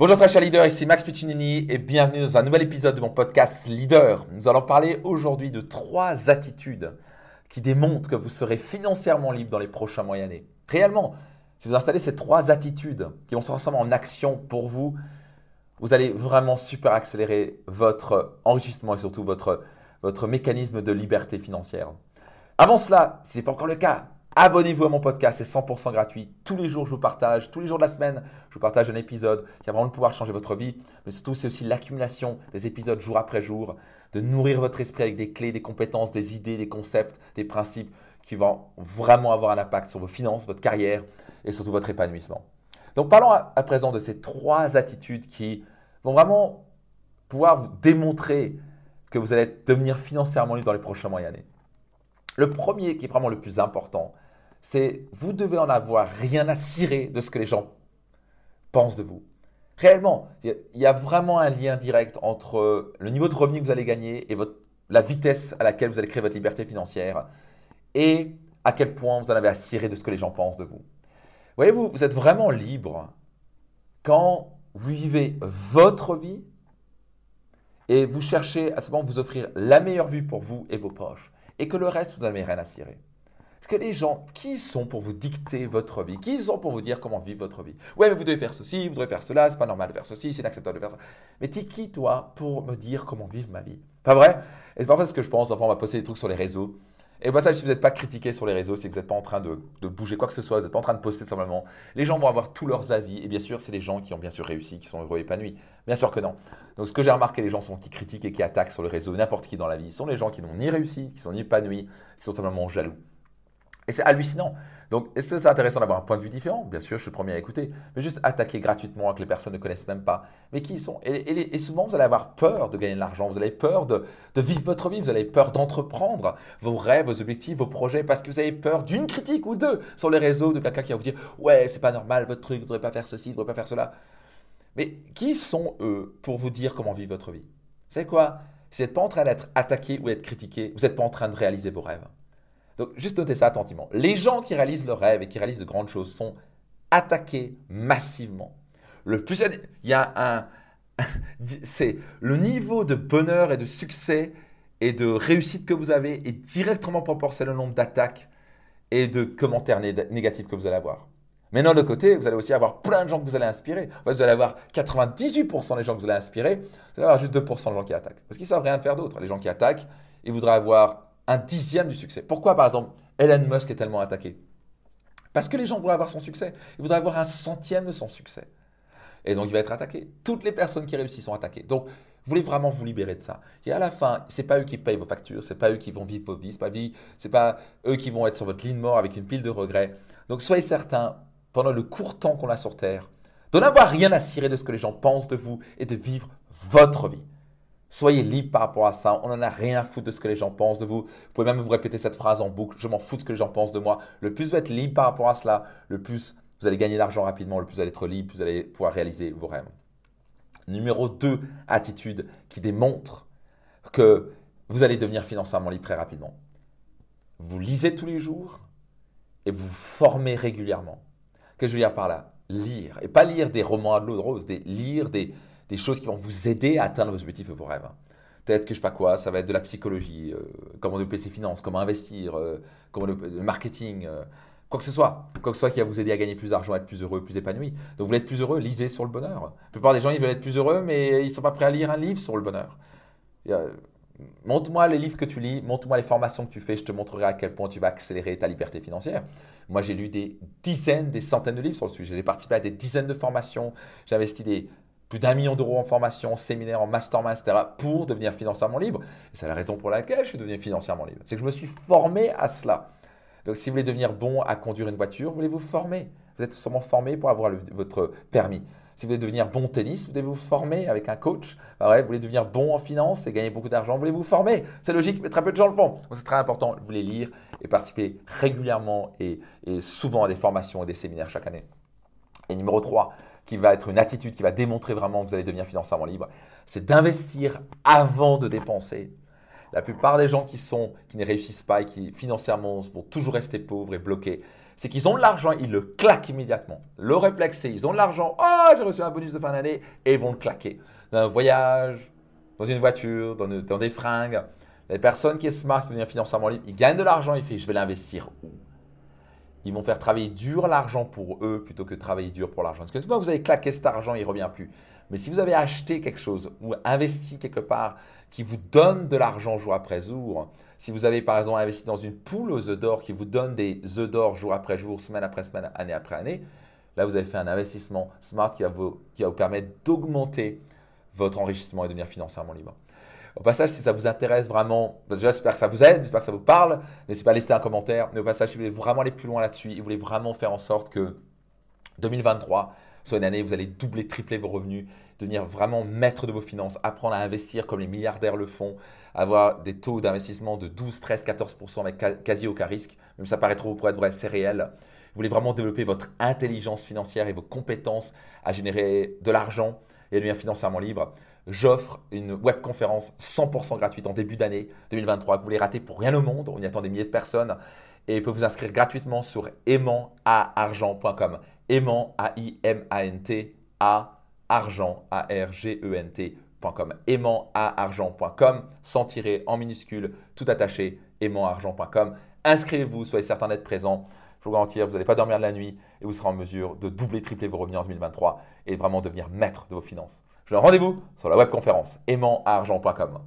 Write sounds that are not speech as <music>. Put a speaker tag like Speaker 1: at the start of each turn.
Speaker 1: Bonjour très chers leaders, ici Max Piccinini et bienvenue dans un nouvel épisode de mon podcast Leader. Nous allons parler aujourd'hui de trois attitudes qui démontrent que vous serez financièrement libre dans les prochains mois et années. Réellement, si vous installez ces trois attitudes qui vont se transformer en action pour vous, vous allez vraiment super accélérer votre enrichissement et surtout votre, votre mécanisme de liberté financière. Avant cela, si ce n'est pas encore le cas, Abonnez-vous à mon podcast, c'est 100% gratuit. Tous les jours, je vous partage, tous les jours de la semaine, je vous partage un épisode qui a vraiment le pouvoir changer votre vie. Mais surtout, c'est aussi l'accumulation des épisodes jour après jour, de nourrir votre esprit avec des clés, des compétences, des idées, des concepts, des principes qui vont vraiment avoir un impact sur vos finances, votre carrière et surtout votre épanouissement. Donc, parlons à présent de ces trois attitudes qui vont vraiment pouvoir vous démontrer que vous allez devenir financièrement libre dans les prochains mois et années. Le premier, qui est vraiment le plus important, c'est vous devez en avoir rien à cirer de ce que les gens pensent de vous. Réellement, il y, a vraiment un lien direct entre le niveau de revenu que vous allez gagner et la vitesse à laquelle vous allez créer votre liberté financière et à quel point vous en avez à cirer de ce que les gens pensent de vous. Voyez-vous, vous êtes vraiment libre quand vous vivez votre vie et vous cherchez à ce moment vous offrir la meilleure vue pour vous et vos proches et que le reste, vous n'avez rien à cirer. Parce que les gens, qui sont pour vous dicter votre vie? Qui sont pour vous dire comment vivre votre vie? Ouais, mais vous devez faire ceci, vous devez faire cela, c'est pas normal de faire ceci, c'est inacceptable de faire ça. Mais t'es qui, toi, pour me dire comment vivre ma vie? Pas vrai? Et c'est parfois ce que je pense. Parfois, on va poster des trucs sur les réseaux. Et bah ça, si vous n'êtes pas critiqué sur les réseaux, c'est que vous n'êtes pas en train de, bouger quoi que ce soit, vous n'êtes pas en train de poster simplement. Les gens vont avoir tous leurs avis, et bien sûr, c'est les gens qui ont bien sûr réussi, qui sont heureux et épanouis. Bien sûr que non. Donc ce que j'ai remarqué, les gens sont qui critiquent et qui attaquent sur les réseaux n'importe qui dans la vie, sont les gens qui n'ont ni réussi, qui sont ni épanouis, qui sont simplement jaloux. Et c'est hallucinant. Donc, est-ce que c'est intéressant d'avoir un point de vue différent? Bien sûr, je suis le premier à écouter. Mais juste attaquer gratuitement que les personnes ne connaissent même pas. Mais qui ils sont? Et, souvent, vous allez avoir peur de gagner de l'argent. Vous avez peur de, vivre votre vie. Vous avez peur d'entreprendre vos rêves, vos objectifs, vos projets. Parce que vous avez peur d'une critique ou deux sur les réseaux de quelqu'un qui va vous dire Ouais, c'est pas normal votre truc. Vous ne devriez pas faire ceci, vous ne devriez pas faire cela. Mais qui sont eux pour vous dire comment vivre votre vie? C'est quoi? Vous n'êtes pas en train d'être attaqué ou d'être critiqué, vous n'êtes pas en train de réaliser vos rêves. Donc, juste notez ça attentivement. Les gens qui réalisent leurs rêves et qui réalisent de grandes choses sont attaqués massivement. Le plus, il y a un, <laughs> c'est le niveau de bonheur et de succès et de réussite que vous avez est directement proportionnel au nombre d'attaques et de commentaires négatifs que vous allez avoir. Mais d'un autre côté, vous allez aussi avoir plein de gens que vous allez inspirer. vous allez avoir 98% des gens que vous allez inspirer, vous allez avoir juste 2% de gens qui attaquent. Parce qu'ils ne savent rien faire d'autre. Les gens qui attaquent, ils voudraient avoir un dixième du succès. Pourquoi, par exemple, Elon Musk est tellement attaqué? Parce que les gens voudraient avoir son succès. Ils voudraient avoir un centième de son succès. Et donc, il va être attaqué. Toutes les personnes qui réussissent sont attaquées. Donc, vous voulez vraiment vous libérer de ça. Et à la fin, ce n'est pas eux qui payent vos factures, ce n'est pas eux qui vont vivre vos vies, ce n'est pas, pas eux qui vont être sur votre ligne mort avec une pile de regrets. Donc, soyez certains, pendant le court temps qu'on a sur Terre, de n'avoir rien à cirer de ce que les gens pensent de vous et de vivre votre vie. Soyez libre par rapport à ça. On n'en a rien à foutre de ce que les gens pensent de vous. Vous pouvez même vous répéter cette phrase en boucle. Je m'en fous de ce que les gens pensent de moi. Le plus vous êtes libre par rapport à cela, le plus vous allez gagner d'argent rapidement, le plus vous allez être libre, plus vous allez pouvoir réaliser vos rêves. Numéro 2, attitude qui démontre que vous allez devenir financièrement libre très rapidement. Vous lisez tous les jours et vous formez régulièrement. Que je veux dire par là Lire. Et pas lire des romans à l'eau de rose, lire des, choses qui vont vous aider à atteindre vos objectifs et vos rêves. Peut-être que je sais pas quoi, ça va être de la psychologie, euh, comment développer ses finances, comment investir, euh, comment le, marketing, euh, quoi que ce soit. Quoi que ce soit qui va vous aider à gagner plus d'argent, être plus heureux, plus épanoui. Donc vous voulez être plus heureux, lisez sur le bonheur. La plupart des gens, ils veulent être plus heureux, mais ils ne sont pas prêts à lire un livre sur le bonheur. Montre-moi les livres que tu lis, montre-moi les formations que tu fais, je te montrerai à quel point tu vas accélérer ta liberté financière. Moi, j'ai lu des dizaines, des centaines de livres sur le sujet. J'ai participé à des dizaines de formations, j'ai investi des plus d'un million d'euros en formation, en séminaire, en mastermind, etc., pour devenir financièrement libre. Et c'est la raison pour laquelle je suis devenu financièrement libre. C'est que je me suis formé à cela. Donc, si vous voulez devenir bon à conduire une voiture, vous voulez vous former. Vous êtes sûrement formé pour avoir votre permis. Si vous voulez devenir bon tennis, vous devez vous former avec un coach. Bah vous voulez devenir bon en finance et gagner beaucoup d'argent, vous voulez vous former? C'est logique, mais très peu de gens le font. C'est très important. Vous voulez lire et participer régulièrement et, et souvent à des formations et des séminaires chaque année. Et numéro 3, qui va être une attitude qui va démontrer vraiment que vous allez devenir financièrement libre, c'est d'investir avant de dépenser. La plupart des gens qui, sont, qui ne réussissent pas et qui financièrement vont toujours rester pauvres et bloqués, c'est qu'ils ont de l'argent, ils le claquent immédiatement. Le réflexe, c'est ils ont de l'argent, oh, j'ai reçu un bonus de fin d'année, et ils vont le claquer. Dans un voyage, dans une voiture, dans, des fringues. Les personnes qui sont smart, qui deviennent financièrement libres, ils gagnent de l'argent, ils font je vais l'investir où? Ils vont faire travailler dur l'argent pour eux plutôt que travailler dur pour l'argent. Parce que tout le vous avez claqué cet argent, il ne revient plus. Mais si vous avez acheté quelque chose ou investi quelque part qui vous donne de l'argent jour après jour, si vous avez par exemple investi dans une poule aux œufs d'or qui vous donne des œufs d'or jour après jour, semaine après semaine, année après année, là vous avez fait un investissement smart qui va vous, qui va vous permettre d'augmenter votre enrichissement et devenir financièrement libre. Au passage, si ça vous intéresse vraiment, j'espère que ça vous aide, j'espère que ça vous parle, n'hésitez pas à laisser un commentaire. Mais au passage, si vous voulez vraiment aller plus loin là-dessus, vous voulez vraiment faire en sorte que 2023 soit une année où vous allez doubler, tripler vos revenus, devenir vraiment maître de vos finances, apprendre à investir comme les milliardaires le font, avoir des taux d'investissement de 12, 13, 14% avec quasi aucun risque, même ça paraît trop pour être vrai, c'est réel. Vous voulez vraiment développer votre intelligence financière et vos compétences à générer de l'argent et devenir financièrement libre j'offre une webconférence 100% gratuite en début d'année 2023 que vous voulez rater pour rien au monde. On y attend des milliers de personnes. Et vous pouvez vous inscrire gratuitement sur aimantargent.com. Aimant, A-I-M-A-N-T, A, argent, A-R-G-E-N-T.com. Aimantargent.com, sans tirer, en minuscule, tout attaché, aimantargent.com. Inscrivez-vous, soyez certain d'être présent. Je vous garantis, vous n'allez pas dormir de la nuit et vous serez en mesure de doubler, tripler vos revenus en 2023 et vraiment devenir maître de vos finances. Je rendez-vous sur la webconférence aimantargent.com.